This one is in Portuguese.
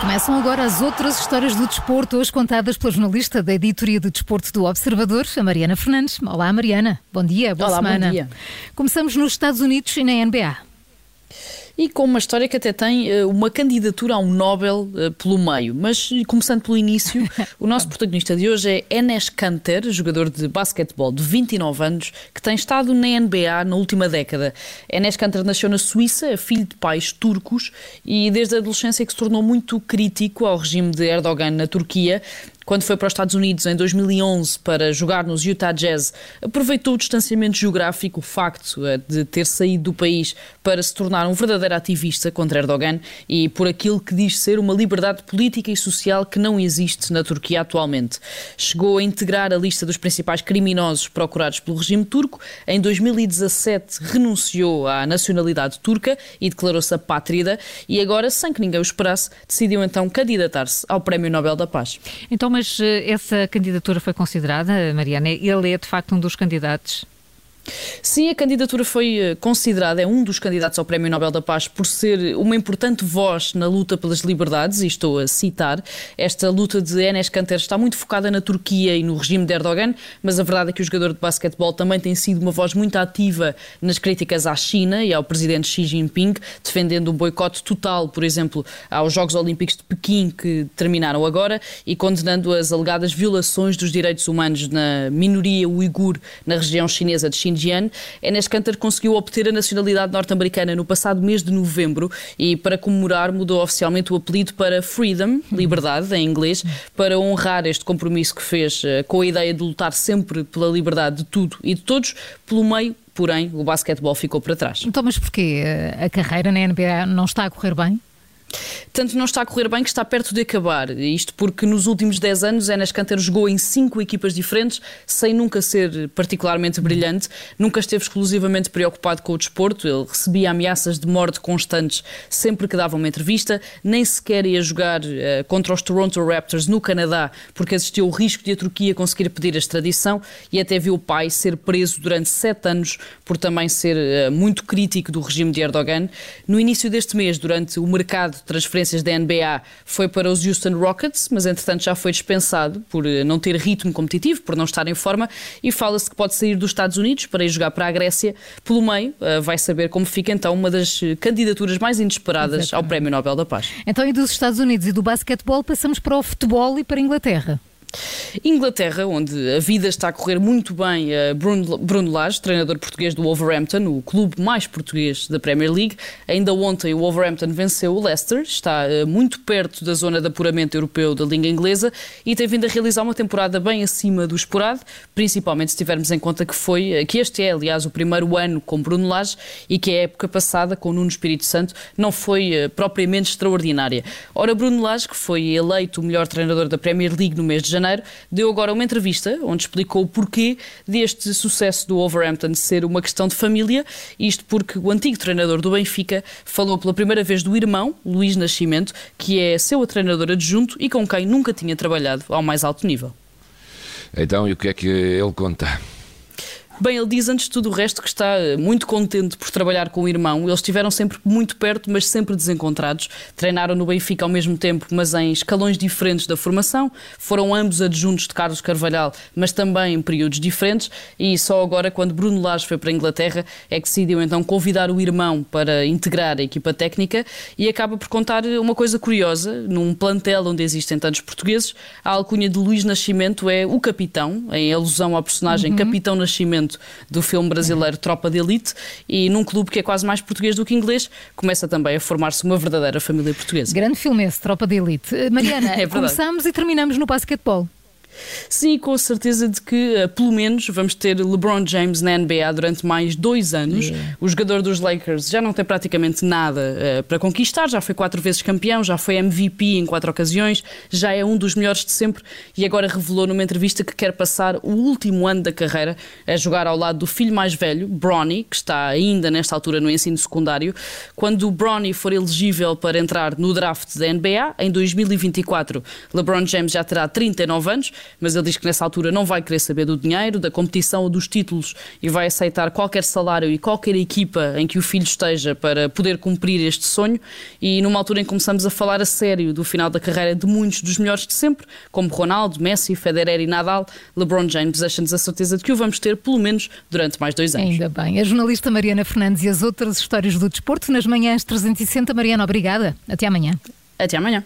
Começam agora as outras histórias do desporto, hoje contadas pela jornalista da editoria de desporto do Observador, a Mariana Fernandes. Olá, Mariana. Bom dia, boa Olá, semana. Bom dia. Começamos nos Estados Unidos e na NBA e com uma história que até tem uh, uma candidatura a um Nobel uh, pelo meio. Mas, começando pelo início, o nosso protagonista de hoje é Enes Kanter, jogador de basquetebol de 29 anos, que tem estado na NBA na última década. Enes Kanter nasceu na Suíça, é filho de pais turcos e desde a adolescência que se tornou muito crítico ao regime de Erdogan na Turquia quando foi para os Estados Unidos em 2011 para jogar nos Utah Jazz, aproveitou o distanciamento geográfico, o facto eh, de ter saído do país para se tornar um verdadeiro ativista contra Erdogan e por aquilo que diz ser uma liberdade política e social que não existe na Turquia atualmente. Chegou a integrar a lista dos principais criminosos procurados pelo regime turco. Em 2017 renunciou à nacionalidade turca e declarou-se apátrida e agora, sem que ninguém o esperasse, decidiu então candidatar-se ao Prémio Nobel da Paz. Então, mas eh, essa candidatura foi considerada, Mariana? Ele é de facto um dos candidatos? Sim, a candidatura foi eh, considerada, é um dos candidatos ao Prémio Nobel da Paz por ser uma importante voz na luta pelas liberdades, e estou a citar. Esta luta de Enes Kanter está muito focada na Turquia e no regime de Erdogan, mas a verdade é que o jogador de basquetebol também tem sido uma voz muito ativa nas críticas à China e ao presidente Xi Jinping, defendendo um boicote total, por exemplo, aos Jogos Olímpicos de Pequim que terminaram agora e condenando as alegadas violações dos direitos humanos na minoria uigur na região chinesa de Xinjiang Xinjiang, Enes Kanter conseguiu obter a nacionalidade norte-americana no passado mês de novembro e, para comemorar, mudou oficialmente o apelido para Freedom, liberdade em inglês, para honrar este compromisso que fez eh, com a ideia de lutar sempre pela liberdade de tudo e de todos, pelo meio porém o basquetebol ficou para trás. Então, mas porquê? A carreira na NBA não está a correr bem? Tanto não está a correr bem que está perto de acabar. Isto porque nos últimos 10 anos Enes Kanter jogou em cinco equipas diferentes, sem nunca ser particularmente brilhante, nunca esteve exclusivamente preocupado com o desporto, ele recebia ameaças de morte constantes sempre que dava uma entrevista, nem sequer ia jogar uh, contra os Toronto Raptors no Canadá, porque existia o risco de a Turquia conseguir pedir a extradição e até viu o pai ser preso durante sete anos por também ser uh, muito crítico do regime de Erdogan. No início deste mês, durante o mercado transferências da NBA foi para os Houston Rockets, mas entretanto já foi dispensado por eh, não ter ritmo competitivo, por não estar em forma, e fala-se que pode sair dos Estados Unidos para ir jogar para a Grécia. Pelo meio, eh, vai saber como fica então uma das candidaturas mais inesperadas Exatamente. ao Prémio Nobel da Paz. Então, e dos Estados Unidos e do basquetebol, passamos para o futebol e para a Inglaterra. Inglaterra, onde a vida está a correr muito bem, Bruno, Bruno Lage, treinador português do Wolverhampton, o clube mais português da Premier League. Ainda ontem o Wolverhampton venceu o Leicester, está eh, muito perto da zona de apuramento europeu da língua inglesa e tem vindo a realizar uma temporada bem acima do esperado, principalmente se tivermos em conta que foi, eh, que este é, aliás, o primeiro ano com Bruno Lage e que a época passada com Nuno Espírito Santo não foi eh, propriamente extraordinária. Ora, Bruno Lage, que foi eleito o melhor treinador da Premier League no mês de janeiro, Janeiro, deu agora uma entrevista onde explicou o porquê deste sucesso do Wolverhampton ser uma questão de família, isto porque o antigo treinador do Benfica falou pela primeira vez do irmão, Luís Nascimento, que é seu treinador adjunto e com quem nunca tinha trabalhado ao mais alto nível. Então, e o que é que ele conta? Bem, ele diz antes de tudo o resto que está eh, muito contente por trabalhar com o irmão. Eles estiveram sempre muito perto, mas sempre desencontrados. Treinaram no Benfica ao mesmo tempo, mas em escalões diferentes da formação. Foram ambos adjuntos de Carlos Carvalhal, mas também em períodos diferentes. E só agora, quando Bruno Lage foi para a Inglaterra, é que decidiu então convidar o irmão para integrar a equipa técnica e acaba por contar uma coisa curiosa. Num plantel onde existem tantos portugueses, a alcunha de Luís Nascimento é o capitão, em alusão ao personagem uhum. Capitão Nascimento do filme brasileiro Tropa de Elite e num clube que é quase mais português do que inglês, começa também a formar-se uma verdadeira família portuguesa. Grande filme esse, Tropa de Elite. Eh, Mariana, é começamos e terminamos no basquetebol. Sim, com a certeza de que, uh, pelo menos, vamos ter LeBron James na NBA durante mais dois anos. Yeah. O jogador dos Lakers já não tem praticamente nada uh, para conquistar, já foi quatro vezes campeão, já foi MVP em quatro ocasiões, já é um dos melhores de sempre e agora revelou numa entrevista que quer passar o último ano da carreira a jogar ao lado do filho mais velho, Bronny, que está ainda nesta altura no ensino secundário. Quando o Bronny for elegível para entrar no draft da NBA, em 2024, LeBron James já terá 39 anos mas ele diz que nessa altura não vai querer saber do dinheiro, da competição ou dos títulos e vai aceitar qualquer salário e qualquer equipa em que o filho esteja para poder cumprir este sonho. E numa altura em que começamos a falar a sério do final da carreira de muitos dos melhores de sempre, como Ronaldo, Messi, Federer e Nadal, LeBron James deixa-nos a certeza de que o vamos ter pelo menos durante mais dois anos. Ainda bem. A jornalista Mariana Fernandes e as outras histórias do desporto nas manhãs 360. Mariana, obrigada. Até amanhã. Até amanhã.